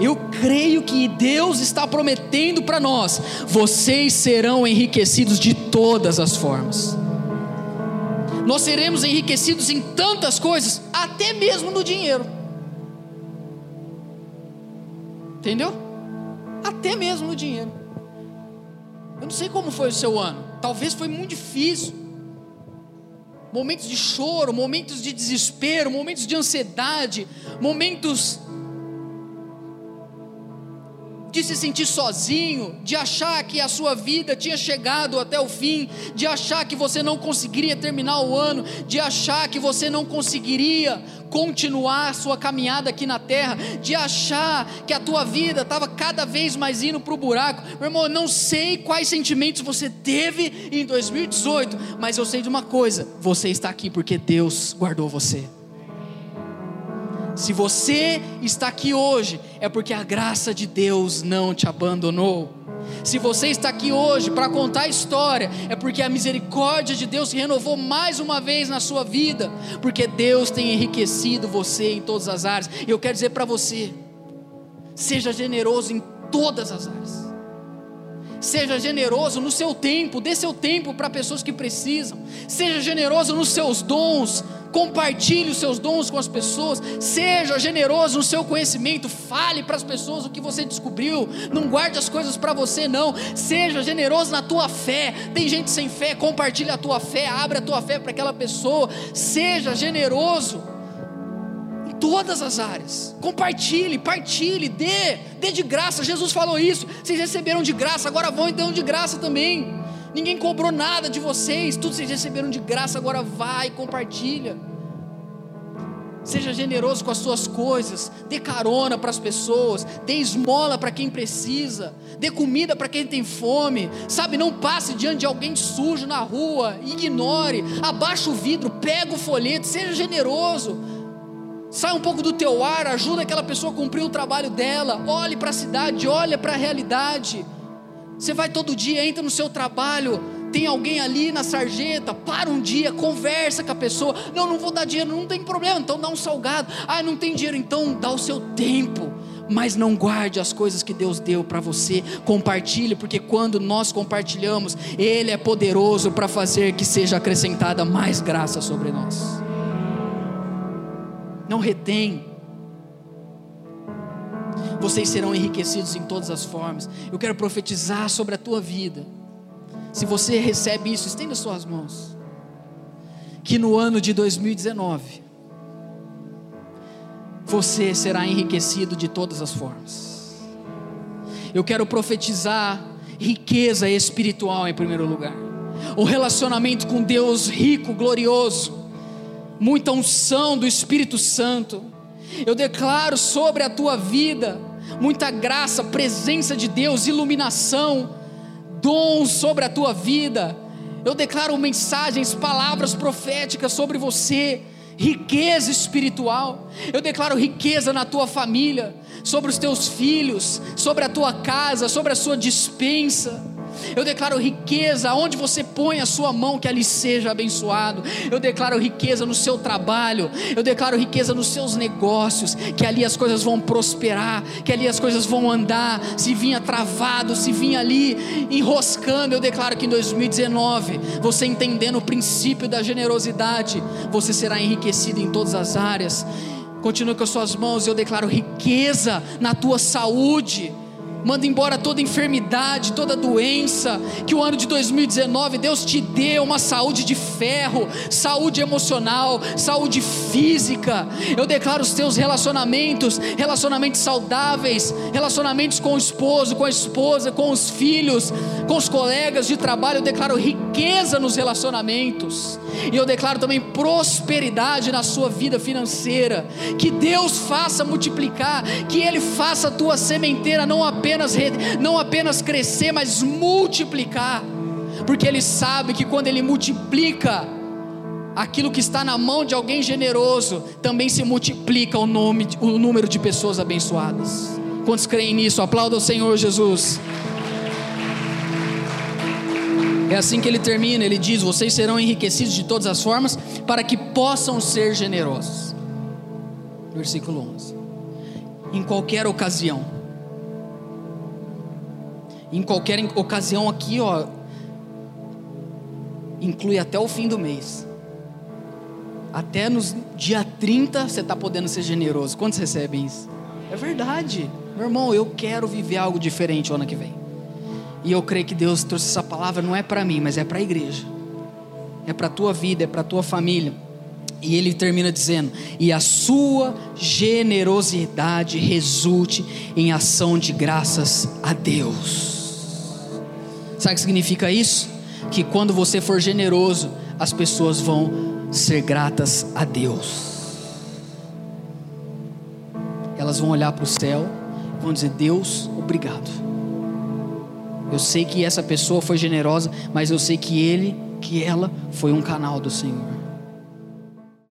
Eu creio que Deus está prometendo para nós: vocês serão enriquecidos de todas as formas. Nós seremos enriquecidos em tantas coisas, até mesmo no dinheiro. Entendeu? Até mesmo no dinheiro. Eu não sei como foi o seu ano. Talvez foi muito difícil. Momentos de choro, momentos de desespero, momentos de ansiedade, momentos de se sentir sozinho, de achar que a sua vida tinha chegado até o fim, de achar que você não conseguiria terminar o ano, de achar que você não conseguiria continuar sua caminhada aqui na terra, de achar que a tua vida estava cada vez mais indo para o buraco. Meu irmão, eu não sei quais sentimentos você teve em 2018, mas eu sei de uma coisa: você está aqui porque Deus guardou você. Se você está aqui hoje, é porque a graça de Deus não te abandonou. Se você está aqui hoje para contar a história, é porque a misericórdia de Deus se renovou mais uma vez na sua vida, porque Deus tem enriquecido você em todas as áreas. E eu quero dizer para você: seja generoso em todas as áreas. Seja generoso no seu tempo, dê seu tempo para pessoas que precisam. Seja generoso nos seus dons, compartilhe os seus dons com as pessoas, seja generoso no seu conhecimento, fale para as pessoas o que você descobriu, não guarde as coisas para você não, seja generoso na tua fé. Tem gente sem fé, compartilhe a tua fé, abre a tua fé para aquela pessoa, seja generoso em todas as áreas. Compartilhe, partilhe, dê, dê de graça. Jesus falou isso. Vocês receberam de graça, agora vão e dão de graça também. Ninguém cobrou nada de vocês, tudo vocês receberam de graça, agora vai compartilha. Seja generoso com as suas coisas, dê carona para as pessoas, dê esmola para quem precisa, dê comida para quem tem fome, sabe? Não passe diante de alguém sujo na rua, ignore, abaixa o vidro, pega o folheto, seja generoso. Sai um pouco do teu ar, ajuda aquela pessoa a cumprir o trabalho dela, olhe para a cidade, olhe para a realidade. Você vai todo dia, entra no seu trabalho, tem alguém ali na sarjeta, para um dia, conversa com a pessoa. Não, não vou dar dinheiro, não tem problema, então dá um salgado. Ah, não tem dinheiro, então dá o seu tempo. Mas não guarde as coisas que Deus deu para você, compartilhe, porque quando nós compartilhamos, Ele é poderoso para fazer que seja acrescentada mais graça sobre nós. Não retém, vocês serão enriquecidos em todas as formas. Eu quero profetizar sobre a tua vida. Se você recebe isso, estenda suas mãos. Que no ano de 2019, você será enriquecido de todas as formas. Eu quero profetizar riqueza espiritual em primeiro lugar. Um relacionamento com Deus rico, glorioso, muita unção do Espírito Santo eu declaro sobre a tua vida muita graça, presença de Deus, iluminação, dons sobre a tua vida. Eu declaro mensagens, palavras proféticas sobre você, riqueza espiritual. Eu declaro riqueza na tua família, sobre os teus filhos, sobre a tua casa, sobre a sua dispensa. Eu declaro riqueza onde você põe a sua mão, que ali seja abençoado. Eu declaro riqueza no seu trabalho. Eu declaro riqueza nos seus negócios, que ali as coisas vão prosperar, que ali as coisas vão andar. Se vinha travado, se vinha ali enroscando, eu declaro que em 2019, você entendendo o princípio da generosidade, você será enriquecido em todas as áreas. Continue com as suas mãos, eu declaro riqueza na tua saúde manda embora toda enfermidade, toda doença, que o ano de 2019 Deus te dê uma saúde de ferro, saúde emocional, saúde física. Eu declaro os teus relacionamentos, relacionamentos saudáveis, relacionamentos com o esposo, com a esposa, com os filhos, com os colegas de trabalho. Eu declaro riqueza nos relacionamentos. E eu declaro também prosperidade na sua vida financeira. Que Deus faça multiplicar, que Ele faça a tua sementeira não apenas, não apenas crescer, mas multiplicar. Porque Ele sabe que quando Ele multiplica, aquilo que está na mão de alguém generoso, também se multiplica o, nome, o número de pessoas abençoadas. Quantos creem nisso? Aplauda o Senhor Jesus. É assim que ele termina, ele diz: Vocês serão enriquecidos de todas as formas, para que possam ser generosos. Versículo 11. Em qualquer ocasião, em qualquer ocasião aqui, ó, inclui até o fim do mês. Até nos dia 30 você está podendo ser generoso. Quantos recebem isso? É verdade. Meu irmão, eu quero viver algo diferente o ano que vem. E eu creio que Deus trouxe essa palavra não é para mim, mas é para a igreja. É para a tua vida, é para a tua família. E ele termina dizendo: "E a sua generosidade resulte em ação de graças a Deus". Sabe o que significa isso? Que quando você for generoso, as pessoas vão ser gratas a Deus. Elas vão olhar para o céu, vão dizer: "Deus, obrigado". Eu sei que essa pessoa foi generosa, mas eu sei que ele, que ela foi um canal do Senhor.